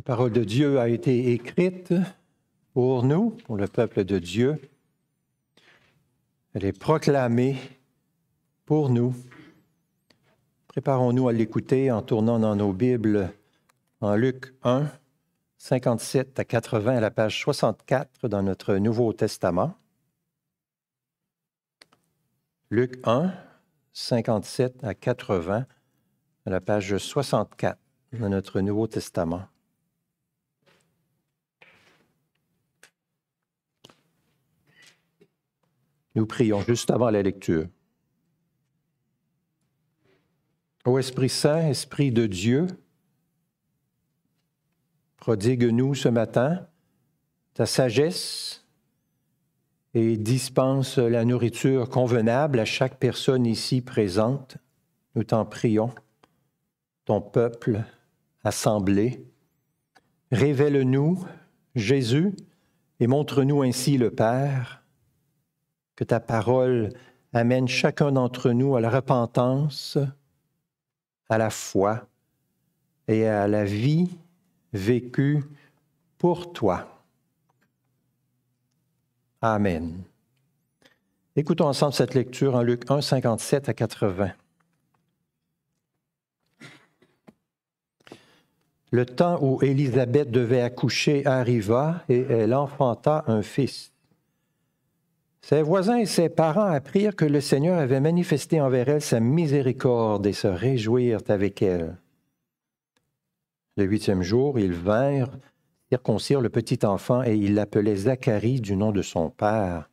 La parole de Dieu a été écrite pour nous, pour le peuple de Dieu. Elle est proclamée pour nous. Préparons-nous à l'écouter en tournant dans nos Bibles en Luc 1, 57 à 80 à la page 64 dans notre Nouveau Testament. Luc 1, 57 à 80 à la page 64 dans notre Nouveau Testament. Nous prions juste avant la lecture. Ô Esprit Saint, Esprit de Dieu, prodigue-nous ce matin ta sagesse et dispense la nourriture convenable à chaque personne ici présente. Nous t'en prions, ton peuple assemblé. Révèle-nous Jésus et montre-nous ainsi le Père que ta parole amène chacun d'entre nous à la repentance, à la foi et à la vie vécue pour toi. Amen. Écoutons ensemble cette lecture en Luc 1, 57 à 80. Le temps où Élisabeth devait accoucher arriva et elle enfanta un fils. Ses voisins et ses parents apprirent que le Seigneur avait manifesté envers elle sa miséricorde et se réjouirent avec elle. Le huitième jour, ils vinrent circoncire le petit enfant et ils l'appelaient Zacharie du nom de son père.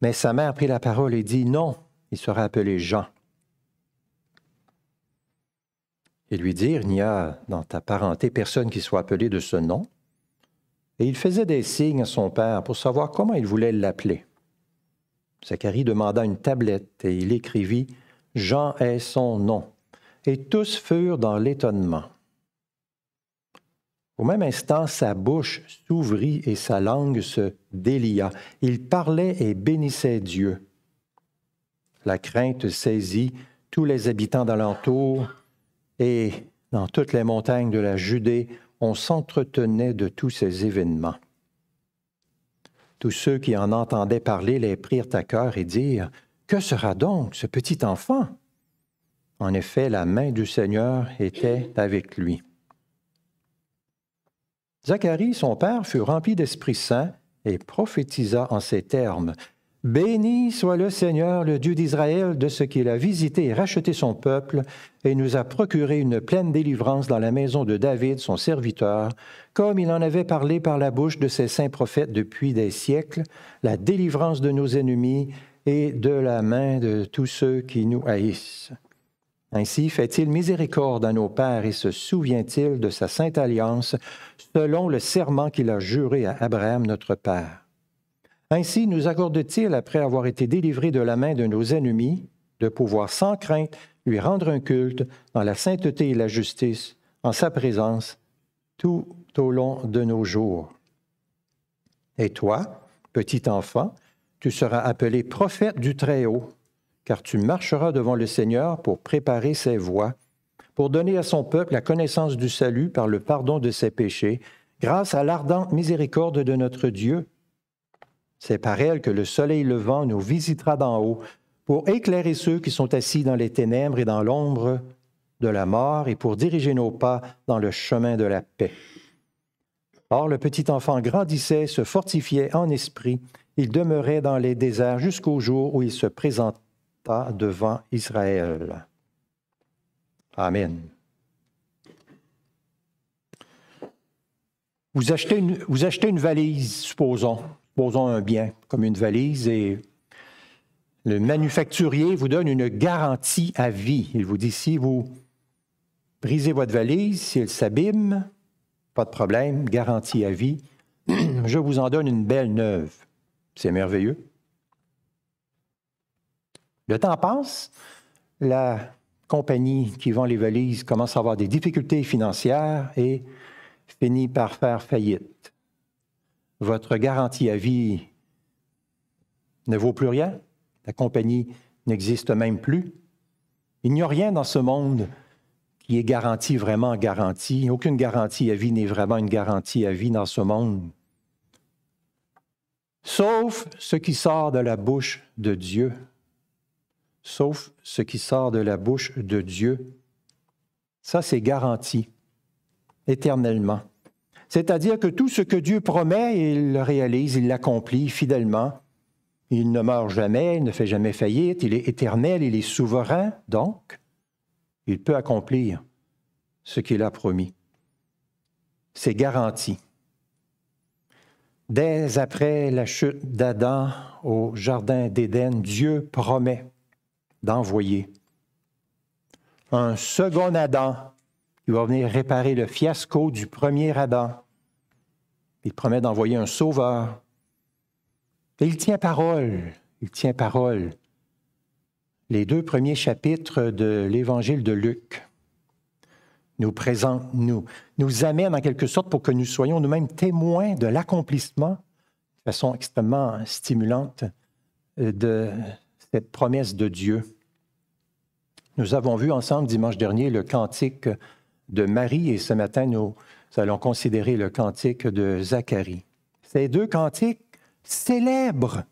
Mais sa mère prit la parole et dit, Non, il sera appelé Jean. Ils lui dirent, Il n'y a dans ta parenté personne qui soit appelé de ce nom. Et il faisait des signes à son père pour savoir comment il voulait l'appeler. Zacharie demanda une tablette et il écrivit Jean est son nom. Et tous furent dans l'étonnement. Au même instant, sa bouche s'ouvrit et sa langue se délia. Il parlait et bénissait Dieu. La crainte saisit tous les habitants d'alentour et dans toutes les montagnes de la Judée, on s'entretenait de tous ces événements. Tous ceux qui en entendaient parler les prirent à cœur et dirent, Que sera donc ce petit enfant En effet, la main du Seigneur était avec lui. Zacharie, son père, fut rempli d'Esprit Saint et prophétisa en ces termes. Béni soit le Seigneur, le Dieu d'Israël, de ce qu'il a visité et racheté son peuple, et nous a procuré une pleine délivrance dans la maison de David, son serviteur, comme il en avait parlé par la bouche de ses saints prophètes depuis des siècles, la délivrance de nos ennemis et de la main de tous ceux qui nous haïssent. Ainsi fait-il miséricorde à nos pères et se souvient-il de sa sainte alliance, selon le serment qu'il a juré à Abraham notre Père. Ainsi nous accorde-t-il, après avoir été délivrés de la main de nos ennemis, de pouvoir sans crainte lui rendre un culte dans la sainteté et la justice, en sa présence, tout au long de nos jours. Et toi, petit enfant, tu seras appelé prophète du Très-Haut, car tu marcheras devant le Seigneur pour préparer ses voies, pour donner à son peuple la connaissance du salut par le pardon de ses péchés, grâce à l'ardente miséricorde de notre Dieu c'est par elle que le soleil levant nous visitera d'en haut pour éclairer ceux qui sont assis dans les ténèbres et dans l'ombre de la mort et pour diriger nos pas dans le chemin de la paix. Or, le petit enfant grandissait, se fortifiait en esprit, il demeurait dans les déserts jusqu'au jour où il se présenta devant Israël. Amen. Vous achetez une, valise, supposons posons un bien comme une valise et le manufacturier vous donne une garantie à vie. Il vous dit si vous brisez votre valise, si elle s'abîme, pas de problème, garantie à vie. Je vous en donne une belle neuve. C'est merveilleux. Le temps passe, la compagnie qui vend les valises commence à avoir des difficultés financières et finit par faire faillite votre garantie à vie ne vaut plus rien, la compagnie n'existe même plus. Il n'y a rien dans ce monde qui est garantie vraiment garantie. Aucune garantie à vie n'est vraiment une garantie à vie dans ce monde. Sauf ce qui sort de la bouche de Dieu. Sauf ce qui sort de la bouche de Dieu. Ça, c'est garanti éternellement. C'est-à-dire que tout ce que Dieu promet, il le réalise, il l'accomplit fidèlement. Il ne meurt jamais, il ne fait jamais faillite, il est éternel, il est souverain, donc il peut accomplir ce qu'il a promis. C'est garanti. Dès après la chute d'Adam au Jardin d'Éden, Dieu promet d'envoyer un second Adam qui va venir réparer le fiasco du premier Adam. Il promet d'envoyer un sauveur. Et il tient parole, il tient parole. Les deux premiers chapitres de l'Évangile de Luc nous présentent, nous, nous amènent en quelque sorte pour que nous soyons nous-mêmes témoins de l'accomplissement de façon extrêmement stimulante de cette promesse de Dieu. Nous avons vu ensemble dimanche dernier le cantique de Marie et ce matin, nous allons considérer le cantique de Zacharie. Ces deux cantiques célèbrent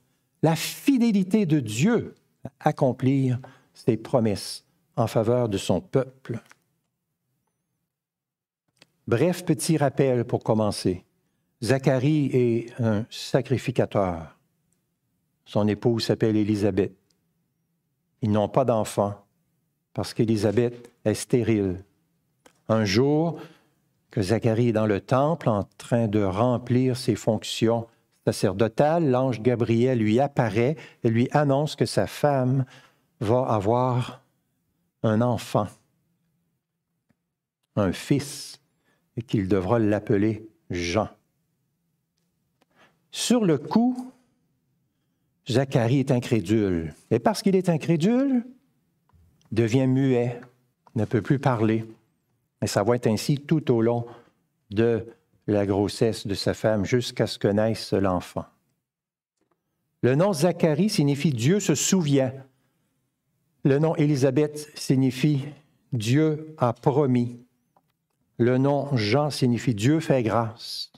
la fidélité de Dieu à accomplir ses promesses en faveur de son peuple. Bref, petit rappel pour commencer. Zacharie est un sacrificateur. Son épouse s'appelle Élisabeth. Ils n'ont pas d'enfant parce qu'Élisabeth est stérile. Un jour que Zacharie est dans le temple en train de remplir ses fonctions sacerdotales, l'ange Gabriel lui apparaît et lui annonce que sa femme va avoir un enfant, un fils, et qu'il devra l'appeler Jean. Sur le coup, Zacharie est incrédule. Et parce qu'il est incrédule, devient muet, ne peut plus parler. Et ça va être ainsi tout au long de la grossesse de sa femme jusqu'à ce que naisse l'enfant. Le nom Zacharie signifie Dieu se souvient. Le nom Élisabeth signifie Dieu a promis. Le nom Jean signifie Dieu fait grâce.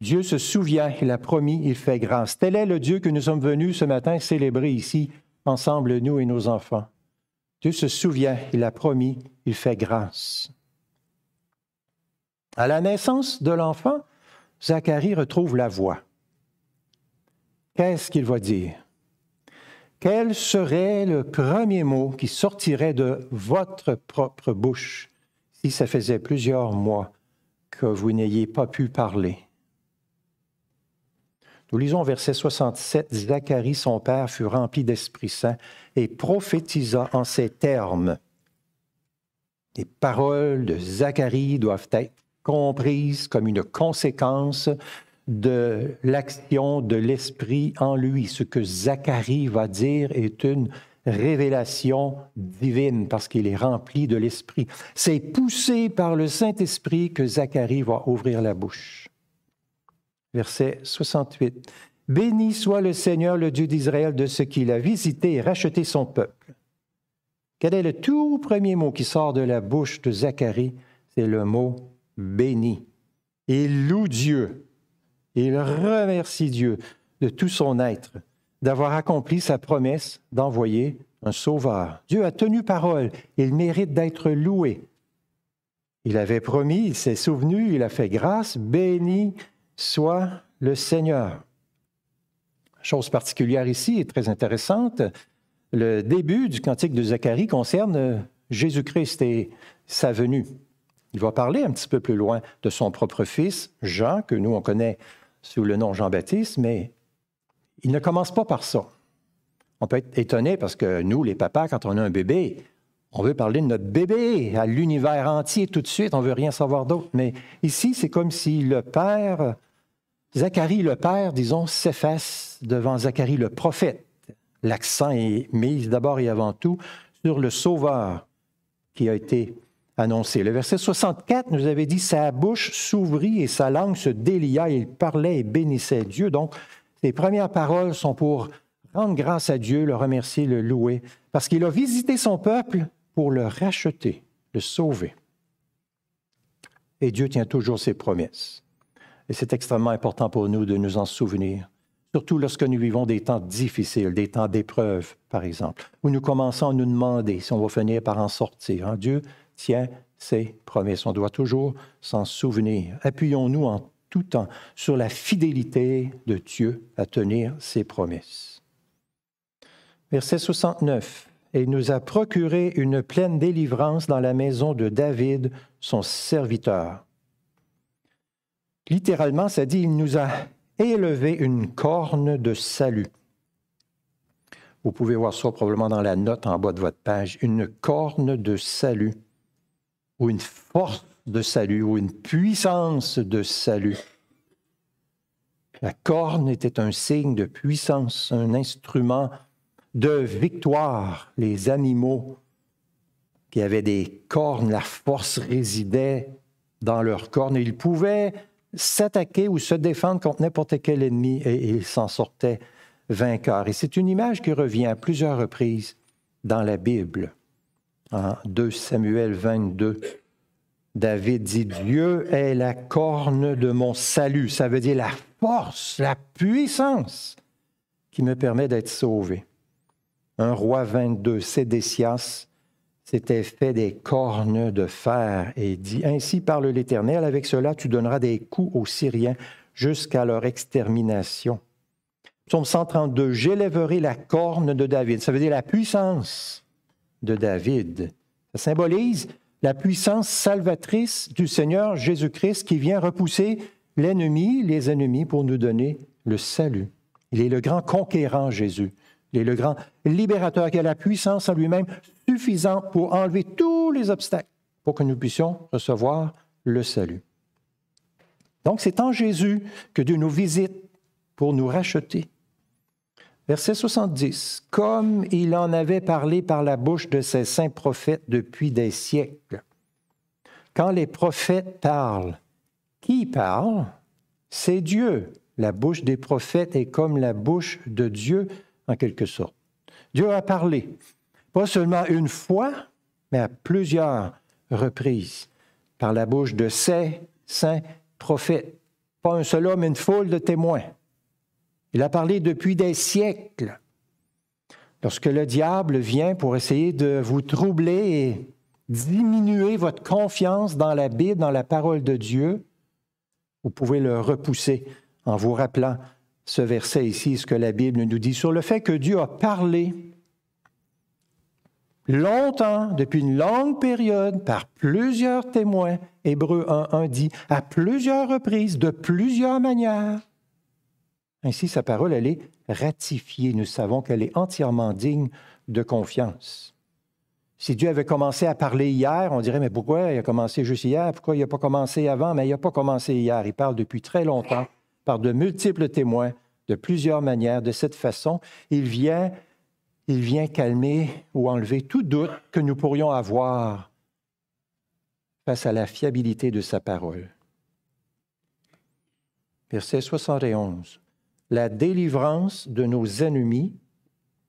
Dieu se souvient, il a promis, il fait grâce. Tel est le Dieu que nous sommes venus ce matin célébrer ici, ensemble, nous et nos enfants. Dieu se souvient, il a promis, il fait grâce. À la naissance de l'enfant, Zacharie retrouve la voix. Qu'est-ce qu'il va dire? Quel serait le premier mot qui sortirait de votre propre bouche si ça faisait plusieurs mois que vous n'ayez pas pu parler? Nous lisons verset 67, Zacharie, son père, fut rempli d'Esprit Saint et prophétisa en ces termes. Les paroles de Zacharie doivent être comprises comme une conséquence de l'action de l'Esprit en lui. Ce que Zacharie va dire est une révélation divine parce qu'il est rempli de l'Esprit. C'est poussé par le Saint-Esprit que Zacharie va ouvrir la bouche verset 68. Béni soit le Seigneur, le Dieu d'Israël, de ce qu'il a visité et racheté son peuple. Quel est le tout premier mot qui sort de la bouche de Zacharie? C'est le mot béni. Il loue Dieu. Il remercie Dieu de tout son être, d'avoir accompli sa promesse d'envoyer un sauveur. Dieu a tenu parole. Il mérite d'être loué. Il avait promis, il s'est souvenu, il a fait grâce. Béni soit le Seigneur. Chose particulière ici et très intéressante, le début du cantique de Zacharie concerne Jésus-Christ et sa venue. Il va parler un petit peu plus loin de son propre fils, Jean, que nous on connaît sous le nom Jean-Baptiste, mais il ne commence pas par ça. On peut être étonné parce que nous, les papas, quand on a un bébé, on veut parler de notre bébé à l'univers entier tout de suite, on veut rien savoir d'autre. Mais ici, c'est comme si le Père Zacharie le Père, disons, s'efface devant Zacharie le prophète. L'accent est mis d'abord et avant tout sur le Sauveur qui a été annoncé. Le verset 64 nous avait dit Sa bouche s'ouvrit et sa langue se délia, il parlait et bénissait Dieu. Donc, ses premières paroles sont pour rendre grâce à Dieu, le remercier, le louer, parce qu'il a visité son peuple pour le racheter, le sauver. Et Dieu tient toujours ses promesses. Et c'est extrêmement important pour nous de nous en souvenir, surtout lorsque nous vivons des temps difficiles, des temps d'épreuve, par exemple, où nous commençons à nous demander si on va finir par en sortir. Hein. Dieu tient ses promesses. On doit toujours s'en souvenir. Appuyons-nous en tout temps sur la fidélité de Dieu à tenir ses promesses. Verset 69. Et il nous a procuré une pleine délivrance dans la maison de David, son serviteur. Littéralement, ça dit, il nous a élevé une corne de salut. Vous pouvez voir ça probablement dans la note en bas de votre page, une corne de salut, ou une force de salut, ou une puissance de salut. La corne était un signe de puissance, un instrument de victoire. Les animaux qui avaient des cornes, la force résidait dans leurs cornes et ils pouvaient s'attaquer ou se défendre contre n'importe quel ennemi et ils s'en sortaient vainqueurs. Et c'est une image qui revient à plusieurs reprises dans la Bible. En 2 Samuel 22, David dit, Dieu est la corne de mon salut. Ça veut dire la force, la puissance qui me permet d'être sauvé. Un roi 22, Sédécias, s'était fait des cornes de fer et dit, Ainsi parle l'Éternel, avec cela tu donneras des coups aux Syriens jusqu'à leur extermination. Psaume 132, j'élèverai la corne de David. Ça veut dire la puissance de David. Ça symbolise la puissance salvatrice du Seigneur Jésus-Christ qui vient repousser l'ennemi, les ennemis, pour nous donner le salut. Il est le grand conquérant Jésus. Il est le grand libérateur qui a la puissance en lui-même suffisante pour enlever tous les obstacles pour que nous puissions recevoir le salut. Donc c'est en Jésus que Dieu nous visite pour nous racheter. Verset 70. Comme il en avait parlé par la bouche de ses saints prophètes depuis des siècles. Quand les prophètes parlent, qui parle? C'est Dieu. La bouche des prophètes est comme la bouche de Dieu en quelque sorte. Dieu a parlé, pas seulement une fois, mais à plusieurs reprises, par la bouche de ses saints prophètes. Pas un seul homme, une foule de témoins. Il a parlé depuis des siècles. Lorsque le diable vient pour essayer de vous troubler et diminuer votre confiance dans la Bible, dans la parole de Dieu, vous pouvez le repousser en vous rappelant ce verset ici, ce que la Bible nous dit sur le fait que Dieu a parlé longtemps, depuis une longue période, par plusieurs témoins. Hébreu 1.1 dit à plusieurs reprises, de plusieurs manières. Ainsi, sa parole, elle est ratifiée. Nous savons qu'elle est entièrement digne de confiance. Si Dieu avait commencé à parler hier, on dirait, mais pourquoi il a commencé juste hier? Pourquoi il n'a pas commencé avant? Mais il n'a pas commencé hier. Il parle depuis très longtemps par de multiples témoins, de plusieurs manières. De cette façon, il vient, il vient calmer ou enlever tout doute que nous pourrions avoir face à la fiabilité de sa parole. Verset 71. La délivrance de nos ennemis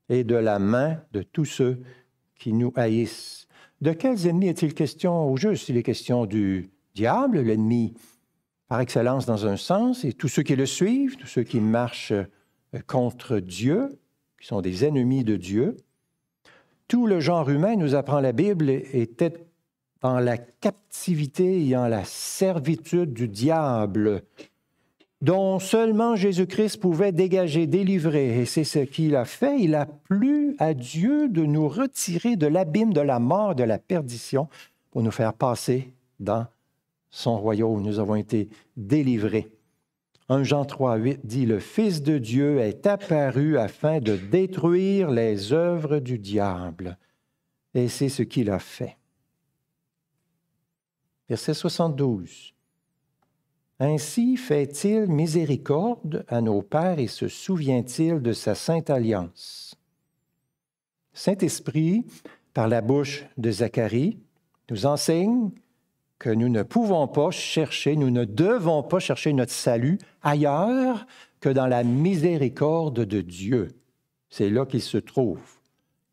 et de la main de tous ceux qui nous haïssent. De quels ennemis est-il question au juste? Il est question du diable, l'ennemi par excellence dans un sens, et tous ceux qui le suivent, tous ceux qui marchent contre Dieu, qui sont des ennemis de Dieu. Tout le genre humain, nous apprend la Bible, était dans la captivité et en la servitude du diable, dont seulement Jésus-Christ pouvait dégager, délivrer. Et c'est ce qu'il a fait. Il a plu à Dieu de nous retirer de l'abîme de la mort, de la perdition, pour nous faire passer dans son royaume. Nous avons été délivrés. 1 Jean 3, 8 dit, Le Fils de Dieu est apparu afin de détruire les œuvres du diable. Et c'est ce qu'il a fait. Verset 72. Ainsi fait-il miséricorde à nos pères et se souvient-il de sa sainte alliance. Saint-Esprit, par la bouche de Zacharie, nous enseigne que nous ne pouvons pas chercher, nous ne devons pas chercher notre salut ailleurs que dans la miséricorde de Dieu. C'est là qu'il se trouve.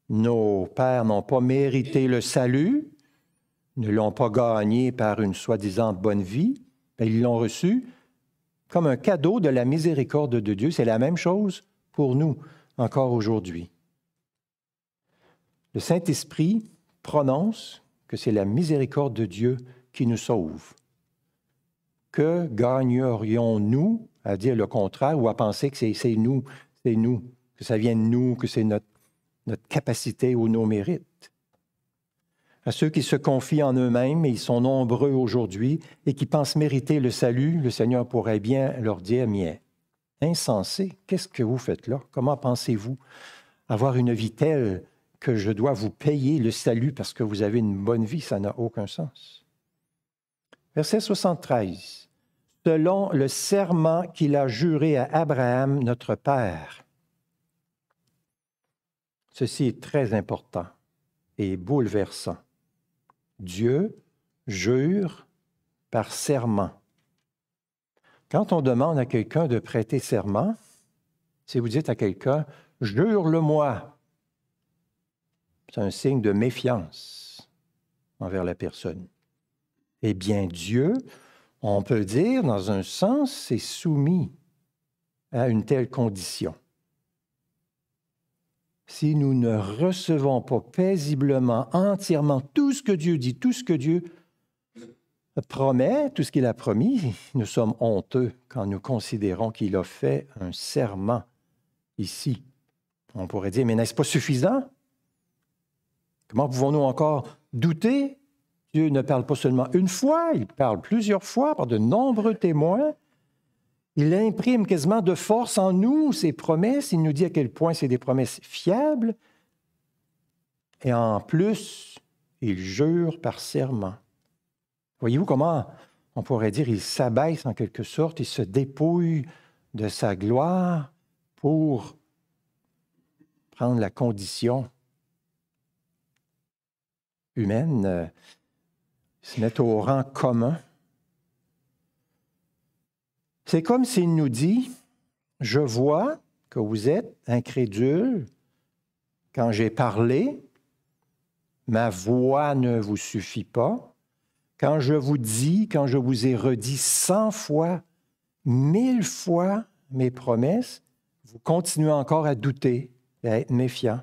Nos pères n'ont pas mérité le salut, ne l'ont pas gagné par une soi-disant bonne vie, ils l'ont reçu comme un cadeau de la miséricorde de Dieu. C'est la même chose pour nous encore aujourd'hui. Le Saint-Esprit prononce que c'est la miséricorde de Dieu qui nous sauve. Que gagnerions-nous à dire le contraire ou à penser que c'est nous, c'est nous, que ça vient de nous, que c'est notre, notre capacité ou nos mérites? À ceux qui se confient en eux-mêmes, et ils sont nombreux aujourd'hui, et qui pensent mériter le salut, le Seigneur pourrait bien leur dire, mais insensé, qu'est-ce que vous faites là? Comment pensez-vous avoir une vie telle que je dois vous payer le salut parce que vous avez une bonne vie? Ça n'a aucun sens. Verset 73. Selon le serment qu'il a juré à Abraham, notre Père. Ceci est très important et bouleversant. Dieu jure par serment. Quand on demande à quelqu'un de prêter serment, si vous dites à quelqu'un, jure-le-moi, c'est un signe de méfiance envers la personne. Eh bien, Dieu, on peut dire, dans un sens, est soumis à une telle condition si nous ne recevons pas paisiblement, entièrement tout ce que Dieu dit, tout ce que Dieu promet, tout ce qu'il a promis, nous sommes honteux quand nous considérons qu'il a fait un serment ici. On pourrait dire, mais n'est-ce pas suffisant? Comment pouvons-nous encore douter? Dieu ne parle pas seulement une fois, il parle plusieurs fois par de nombreux témoins. Il imprime quasiment de force en nous ses promesses. Il nous dit à quel point c'est des promesses fiables. Et en plus, il jure par serment. Voyez-vous comment on pourrait dire il s'abaisse en quelque sorte, il se dépouille de sa gloire pour prendre la condition humaine, euh, se mettre au rang commun c'est comme s'il nous dit, je vois que vous êtes incrédule quand j'ai parlé, ma voix ne vous suffit pas. Quand je vous dis, quand je vous ai redit cent fois, mille fois mes promesses, vous continuez encore à douter et à être méfiant.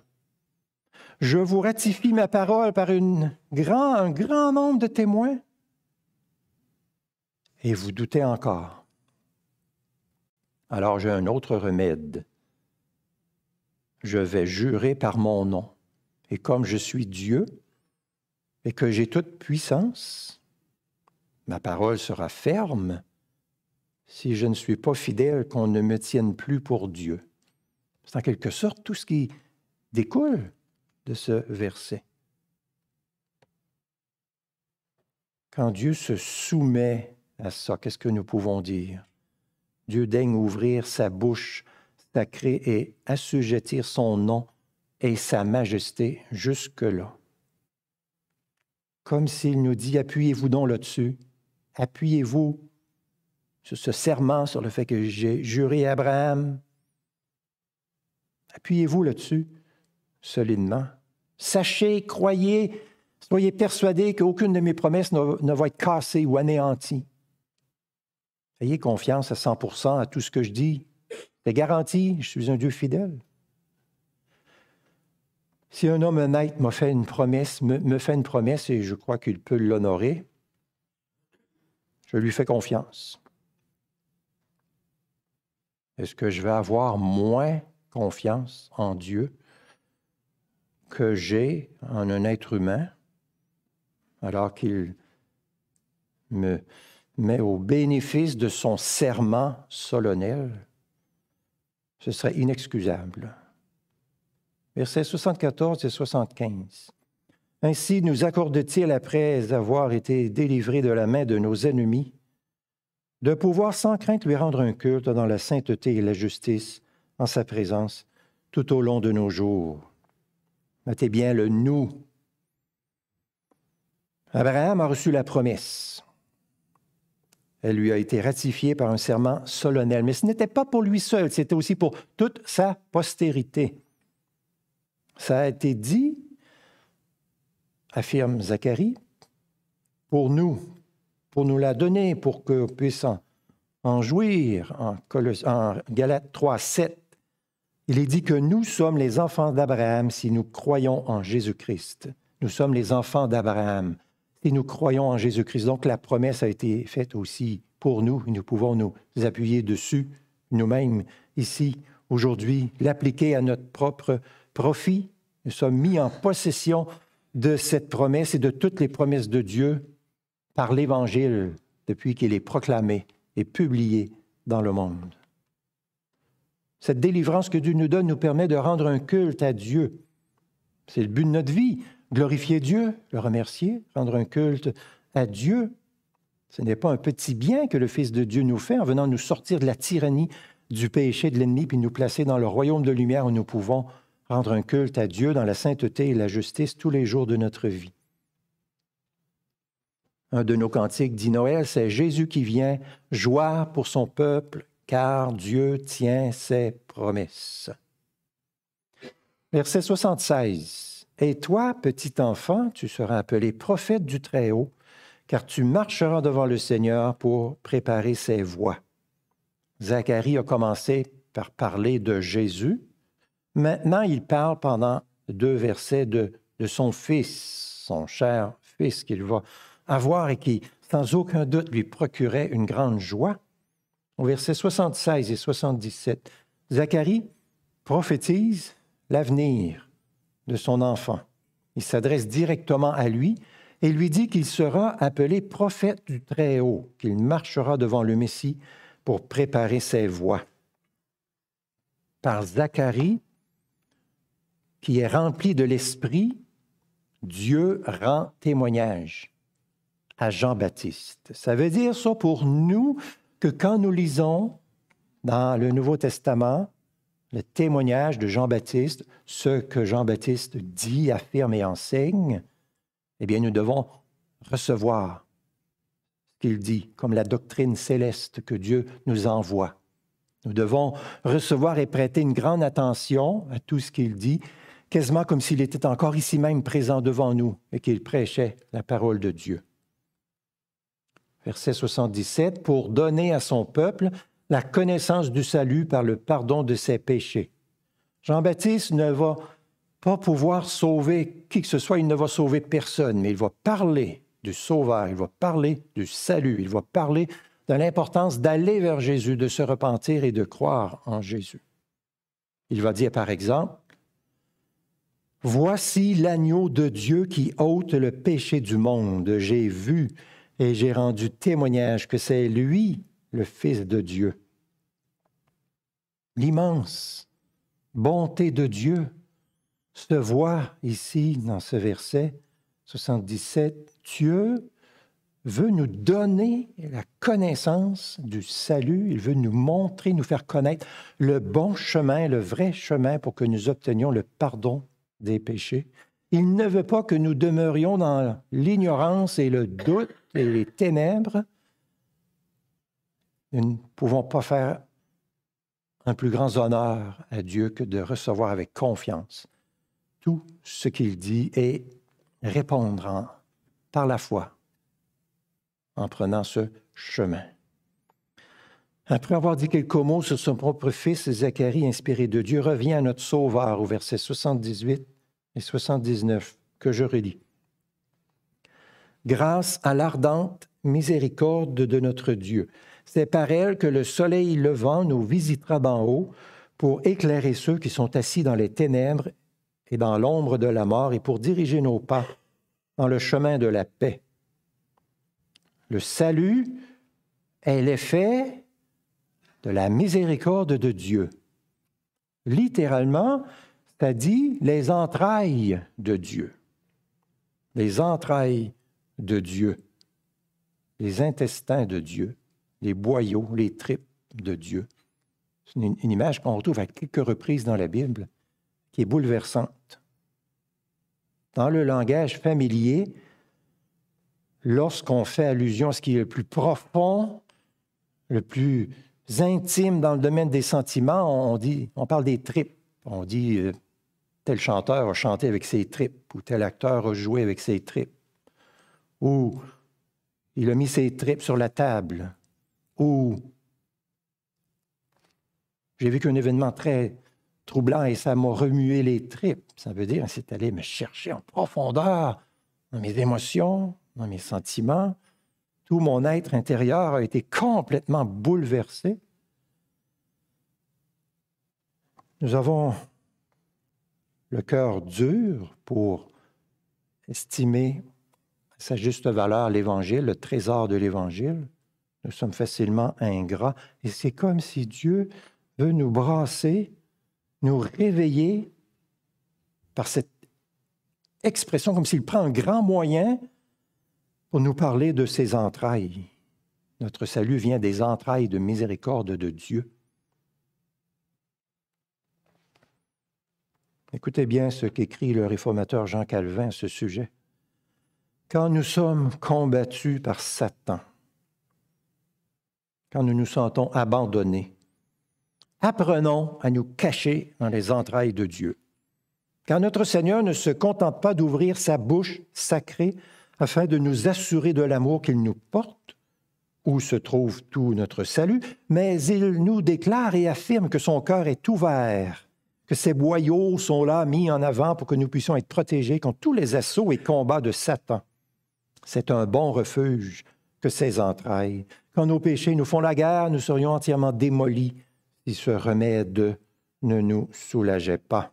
Je vous ratifie ma parole par une grand, un grand nombre de témoins et vous doutez encore. Alors j'ai un autre remède. Je vais jurer par mon nom. Et comme je suis Dieu et que j'ai toute puissance, ma parole sera ferme si je ne suis pas fidèle, qu'on ne me tienne plus pour Dieu. C'est en quelque sorte tout ce qui découle de ce verset. Quand Dieu se soumet à ça, qu'est-ce que nous pouvons dire? Dieu daigne ouvrir sa bouche sacrée et assujettir son nom et sa majesté jusque-là. Comme s'il nous dit, appuyez-vous donc là-dessus, appuyez-vous sur ce serment, sur le fait que j'ai juré Abraham. Appuyez-vous là-dessus solidement. Sachez, croyez, soyez persuadés qu'aucune de mes promesses ne, va être cassée ou anéantie. Ayez confiance à 100% à tout ce que je dis. C'est garanti, je suis un Dieu fidèle. Si un homme honnête fait une promesse, me, fait une promesse et je crois qu'il peut l'honorer, je lui fais confiance. Est-ce que je vais avoir moins confiance en Dieu? Que j'ai en un être humain alors qu'il me, mais au bénéfice de son serment solennel, ce serait inexcusable. Versets 74 et 75. Ainsi nous accorde-t-il, après avoir été délivrés de la main de nos ennemis, de pouvoir sans crainte lui rendre un culte dans la sainteté et la justice en sa présence tout au long de nos jours. Notez bien le nous. Abraham a reçu la promesse. Elle lui a été ratifiée par un serment solennel. Mais ce n'était pas pour lui seul, c'était aussi pour toute sa postérité. Ça a été dit, affirme Zacharie, pour nous, pour nous la donner, pour que puisse en, en jouir. En, en Galates 3, 7, il est dit que nous sommes les enfants d'Abraham si nous croyons en Jésus-Christ. Nous sommes les enfants d'Abraham si nous croyons en Jésus-Christ. Donc la promesse a été faite aussi pour nous nous pouvons nous appuyer dessus nous-mêmes ici aujourd'hui, l'appliquer à notre propre profit. Nous sommes mis en possession de cette promesse et de toutes les promesses de Dieu par l'Évangile depuis qu'il est proclamé et publié dans le monde. Cette délivrance que Dieu nous donne nous permet de rendre un culte à Dieu. C'est le but de notre vie, glorifier Dieu, le remercier, rendre un culte à Dieu. Ce n'est pas un petit bien que le Fils de Dieu nous fait en venant nous sortir de la tyrannie du péché de l'ennemi, puis nous placer dans le royaume de lumière où nous pouvons rendre un culte à Dieu dans la sainteté et la justice tous les jours de notre vie. Un de nos cantiques dit Noël, c'est Jésus qui vient, joie pour son peuple, car Dieu tient ses promesses. Verset 76. Et toi, petit enfant, tu seras appelé prophète du Très-Haut, car tu marcheras devant le Seigneur pour préparer ses voies. Zacharie a commencé par parler de Jésus. Maintenant, il parle pendant deux versets de, son fils, son cher fils qu'il va avoir et qui, sans aucun doute, lui procurait une grande joie. Au verset 76 et 77, Zacharie prophétise l'avenir de son enfant. Il s'adresse directement à lui et lui dit qu'il sera appelé prophète du Très-Haut, qu'il marchera devant le Messie pour préparer ses voies. Par Zacharie, qui est rempli de l'Esprit, Dieu rend témoignage à Jean-Baptiste. Ça veut dire ça pour nous que quand nous lisons dans le Nouveau Testament le témoignage de Jean-Baptiste, ce que Jean-Baptiste dit, affirme et enseigne, eh bien nous devons recevoir qu'il dit, comme la doctrine céleste que Dieu nous envoie. Nous devons recevoir et prêter une grande attention à tout ce qu'il dit, quasiment comme s'il était encore ici même présent devant nous et qu'il prêchait la parole de Dieu. Verset 77, pour donner à son peuple la connaissance du salut par le pardon de ses péchés. Jean-Baptiste ne va pas pouvoir sauver qui que ce soit, il ne va sauver personne, mais il va parler du Sauveur, il va parler du salut, il va parler de l'importance d'aller vers Jésus, de se repentir et de croire en Jésus. Il va dire par exemple, Voici l'agneau de Dieu qui ôte le péché du monde. J'ai vu et j'ai rendu témoignage que c'est lui le Fils de Dieu. L'immense bonté de Dieu se voit ici dans ce verset 77, Dieu veut nous donner la connaissance du salut, il veut nous montrer, nous faire connaître le bon chemin, le vrai chemin pour que nous obtenions le pardon des péchés. Il ne veut pas que nous demeurions dans l'ignorance et le doute les ténèbres. Nous ne pouvons pas faire un plus grand honneur à Dieu que de recevoir avec confiance tout ce qu'il dit et répondre par la foi en prenant ce chemin. Après avoir dit quelques mots sur son propre fils, Zacharie, inspiré de Dieu, revient à notre Sauveur au verset 78 et 79 que je relis. Grâce à l'ardente miséricorde de notre Dieu, c'est par elle que le soleil levant nous visitera d'en haut pour éclairer ceux qui sont assis dans les ténèbres et dans l'ombre de la mort et pour diriger nos pas dans le chemin de la paix. Le salut est l'effet de la miséricorde de Dieu. Littéralement, ça dit les entrailles de Dieu. Les entrailles de Dieu. Les intestins de Dieu. Les boyaux, les tripes de Dieu. C'est une, image qu'on retrouve à quelques reprises dans la Bible qui est bouleversante. Dans le langage familier, lorsqu'on fait allusion à ce qui est le plus profond, le plus intime dans le domaine des sentiments, on, dit, on parle des tripes. On dit euh, tel chanteur a chanté avec ses tripes, ou tel acteur a joué avec ses tripes, ou il a mis ses tripes sur la table, ou j'ai vécu un événement très troublant et ça m'a remué les tripes. Ça veut dire, c'est allé me chercher en profondeur dans mes émotions, dans mes sentiments. Tout mon être intérieur a été complètement bouleversé. Nous avons le cœur dur pour estimer sa juste valeur l'Évangile, le trésor de l'Évangile. Nous sommes facilement ingrats et c'est comme si Dieu veut nous brasser, nous réveiller par cette expression, comme s'il prend un grand moyen pour nous parler de ses entrailles. Notre salut vient des entrailles de miséricorde de Dieu. Écoutez bien ce qu'écrit le réformateur Jean Calvin à ce sujet. Quand nous sommes combattus par Satan, quand nous nous sentons abandonnés, apprenons à nous cacher dans les entrailles de Dieu. Car notre Seigneur ne se contente pas d'ouvrir sa bouche sacrée afin de nous assurer de l'amour qu'il nous porte, où se trouve tout notre salut, mais il nous déclare et affirme que son cœur est ouvert que ces boyaux sont là mis en avant pour que nous puissions être protégés contre tous les assauts et combats de Satan. C'est un bon refuge que ces entrailles. Quand nos péchés nous font la guerre, nous serions entièrement démolis si ce remède ne nous soulageait pas.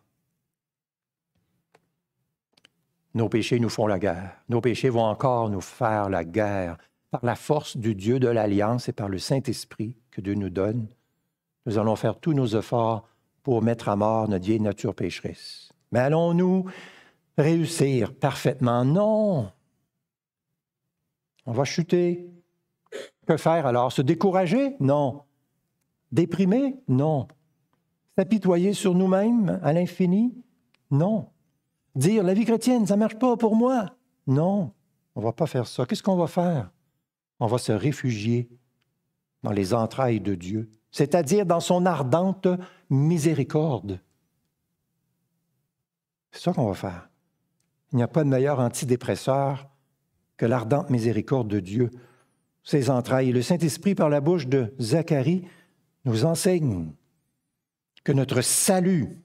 Nos péchés nous font la guerre. Nos péchés vont encore nous faire la guerre par la force du Dieu de l'Alliance et par le Saint-Esprit que Dieu nous donne. Nous allons faire tous nos efforts pour mettre à mort notre vieille nature pécheresse. Mais allons-nous réussir parfaitement? Non. On va chuter. Que faire alors? Se décourager? Non. Déprimer? Non. S'apitoyer sur nous-mêmes à l'infini? Non. Dire la vie chrétienne, ça ne marche pas pour moi? Non. On ne va pas faire ça. Qu'est-ce qu'on va faire? On va se réfugier dans les entrailles de Dieu c'est-à-dire dans son ardente miséricorde. C'est ça qu'on va faire. Il n'y a pas de meilleur antidépresseur que l'ardente miséricorde de Dieu. Ses entrailles. Le Saint-Esprit, par la bouche de Zacharie, nous enseigne que notre salut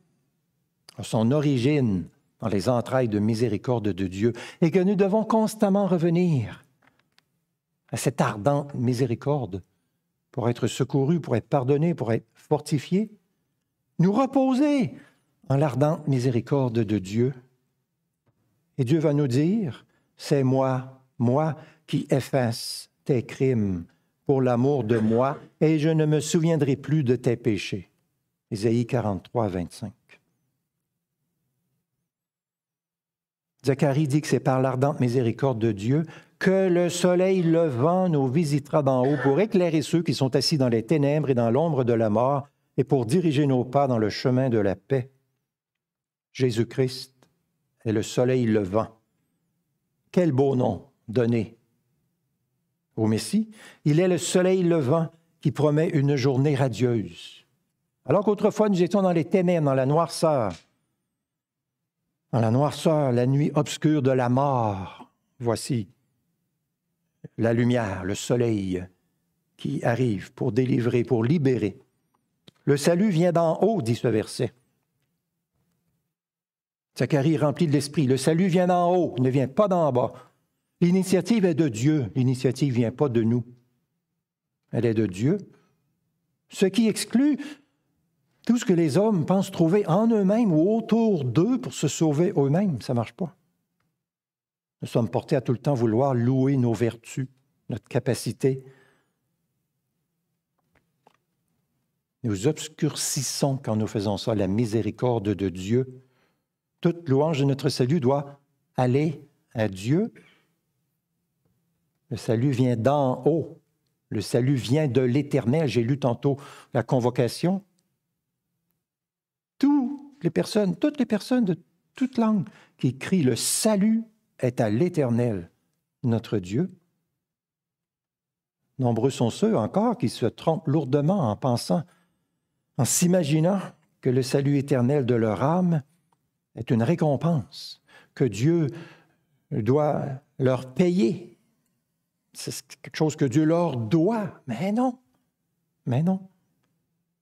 a son origine dans les entrailles de miséricorde de Dieu et que nous devons constamment revenir à cette ardente miséricorde pour être secouru, pour être pardonné, pour être fortifié, nous reposer en l'ardente miséricorde de Dieu. Et Dieu va nous dire, c'est moi, moi qui efface tes crimes pour l'amour de moi, et je ne me souviendrai plus de tes péchés. Ésaïe 43, 25. Zacharie dit que c'est par l'ardente miséricorde de Dieu que le soleil levant nous visitera d'en haut pour éclairer ceux qui sont assis dans les ténèbres et dans l'ombre de la mort et pour diriger nos pas dans le chemin de la paix. Jésus-Christ est le soleil levant. Quel beau nom donné au Messie. Il est le soleil levant qui promet une journée radieuse. Alors qu'autrefois nous étions dans les ténèbres, dans la noirceur, dans la noirceur, la nuit obscure de la mort, voici la lumière, le soleil qui arrive pour délivrer, pour libérer. Le salut vient d'en haut, dit ce verset. Zacharie rempli de l'esprit. Le salut vient d'en haut, ne vient pas d'en bas. L'initiative est de Dieu, l'initiative ne vient pas de nous. Elle est de Dieu. Ce qui exclut tout ce que les hommes pensent trouver en eux-mêmes ou autour d'eux pour se sauver eux-mêmes, ça ne marche pas. Nous sommes portés à tout le temps vouloir louer nos vertus, notre capacité. Nous obscurcissons quand nous faisons ça la miséricorde de Dieu. Toute louange de notre salut doit aller à Dieu. Le salut vient d'en haut. Le salut vient de l'Éternel. J'ai lu tantôt la convocation. Toutes les personnes, toutes les personnes de toute langue qui crient le salut est à l'Éternel, notre Dieu. Nombreux sont ceux encore qui se trompent lourdement en pensant, en s'imaginant que le salut éternel de leur âme est une récompense que Dieu doit leur payer. C'est quelque chose que Dieu leur doit. Mais non, mais non.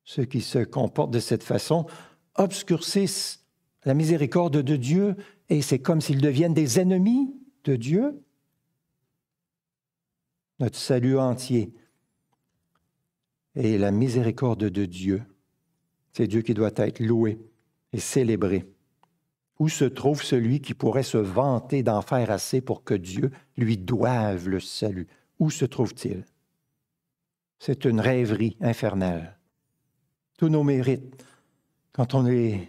Ceux qui se comportent de cette façon obscurcissent la miséricorde de Dieu et c'est comme s'ils deviennent des ennemis de Dieu. Notre salut entier et la miséricorde de Dieu, c'est Dieu qui doit être loué et célébré. Où se trouve celui qui pourrait se vanter d'en faire assez pour que Dieu lui doive le salut? Où se trouve-t-il? C'est une rêverie infernale. Tous nos mérites, quand on les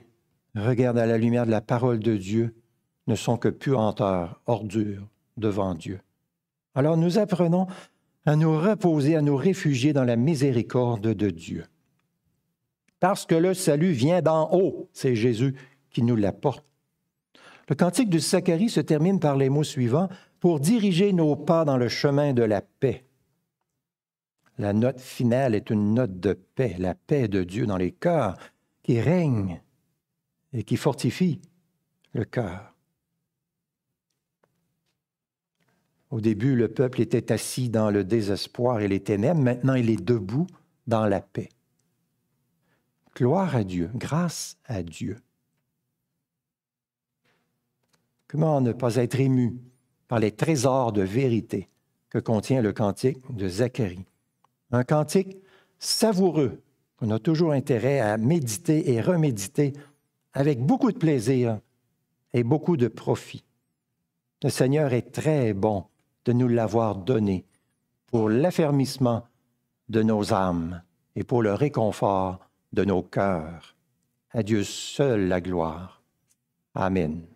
regarde à la lumière de la parole de Dieu, ne sont que puanteur, ordure devant Dieu. Alors nous apprenons à nous reposer, à nous réfugier dans la miséricorde de Dieu. Parce que le salut vient d'en haut, c'est Jésus qui nous l'apporte. Le cantique de Zacharie se termine par les mots suivants pour diriger nos pas dans le chemin de la paix. La note finale est une note de paix, la paix de Dieu dans les cœurs qui règne et qui fortifie le cœur. Au début, le peuple était assis dans le désespoir et les ténèbres, maintenant il est debout dans la paix. Gloire à Dieu, grâce à Dieu. Comment ne pas être ému par les trésors de vérité que contient le cantique de Zacharie? Un cantique savoureux qu'on a toujours intérêt à méditer et reméditer avec beaucoup de plaisir et beaucoup de profit. Le Seigneur est très bon de nous l'avoir donné pour l'affermissement de nos âmes et pour le réconfort de nos cœurs. À Dieu seul la gloire. Amen.